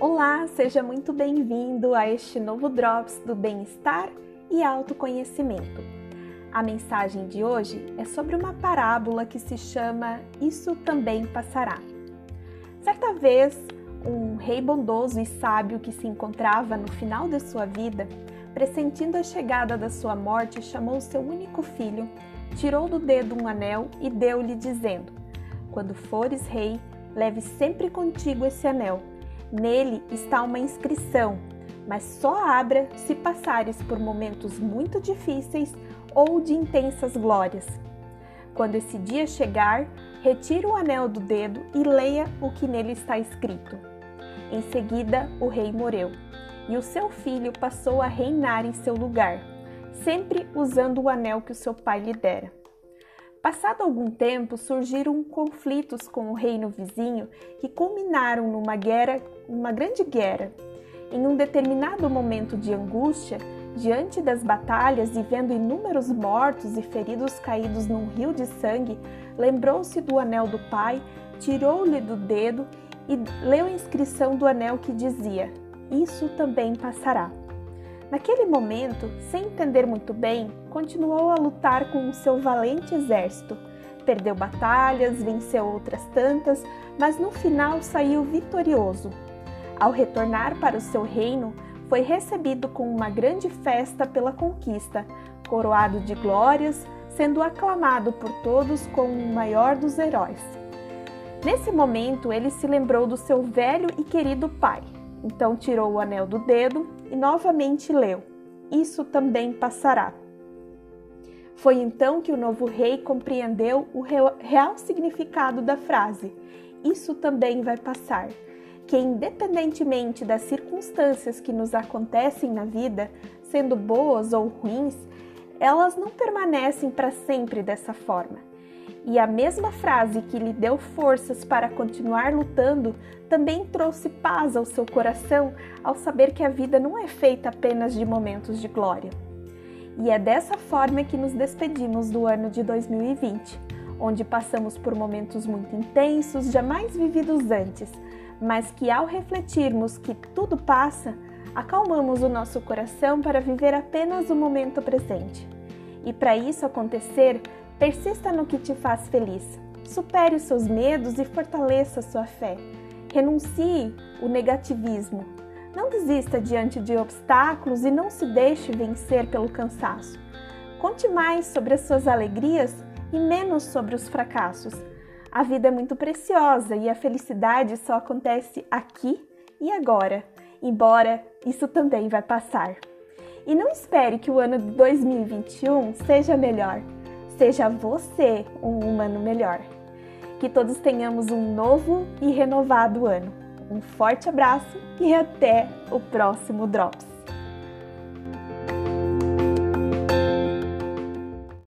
Olá, seja muito bem-vindo a este novo Drops do Bem-Estar e Autoconhecimento. A mensagem de hoje é sobre uma parábola que se chama Isso Também Passará. Certa vez, um rei bondoso e sábio que se encontrava no final de sua vida, pressentindo a chegada da sua morte, chamou seu único filho, tirou do dedo um anel e deu-lhe, dizendo: Quando fores rei, leve sempre contigo esse anel Nele está uma inscrição, mas só abra se passares por momentos muito difíceis ou de intensas glórias. Quando esse dia chegar, retire o anel do dedo e leia o que nele está escrito. Em seguida, o rei morreu, e o seu filho passou a reinar em seu lugar, sempre usando o anel que o seu pai lhe dera. Passado algum tempo, surgiram conflitos com o reino vizinho que culminaram numa guerra, uma grande guerra. Em um determinado momento de angústia, diante das batalhas e vendo inúmeros mortos e feridos caídos num rio de sangue, lembrou-se do anel do pai, tirou-lhe do dedo e leu a inscrição do anel que dizia: Isso também passará. Naquele momento, sem entender muito bem, continuou a lutar com o seu valente exército. Perdeu batalhas, venceu outras tantas, mas no final saiu vitorioso. Ao retornar para o seu reino, foi recebido com uma grande festa pela conquista, coroado de glórias, sendo aclamado por todos como o maior dos heróis. Nesse momento, ele se lembrou do seu velho e querido pai. Então tirou o anel do dedo e novamente leu: Isso também passará. Foi então que o novo rei compreendeu o real significado da frase: Isso também vai passar. Que, independentemente das circunstâncias que nos acontecem na vida, sendo boas ou ruins, elas não permanecem para sempre dessa forma. E a mesma frase que lhe deu forças para continuar lutando também trouxe paz ao seu coração ao saber que a vida não é feita apenas de momentos de glória. E é dessa forma que nos despedimos do ano de 2020, onde passamos por momentos muito intensos, jamais vividos antes, mas que ao refletirmos que tudo passa, acalmamos o nosso coração para viver apenas o momento presente. E para isso acontecer, Persista no que te faz feliz. Supere os seus medos e fortaleça sua fé. Renuncie o negativismo. Não desista diante de obstáculos e não se deixe vencer pelo cansaço. Conte mais sobre as suas alegrias e menos sobre os fracassos. A vida é muito preciosa e a felicidade só acontece aqui e agora, embora isso também vai passar. E não espere que o ano de 2021 seja melhor. Seja você um humano melhor. Que todos tenhamos um novo e renovado ano. Um forte abraço e até o próximo Drops.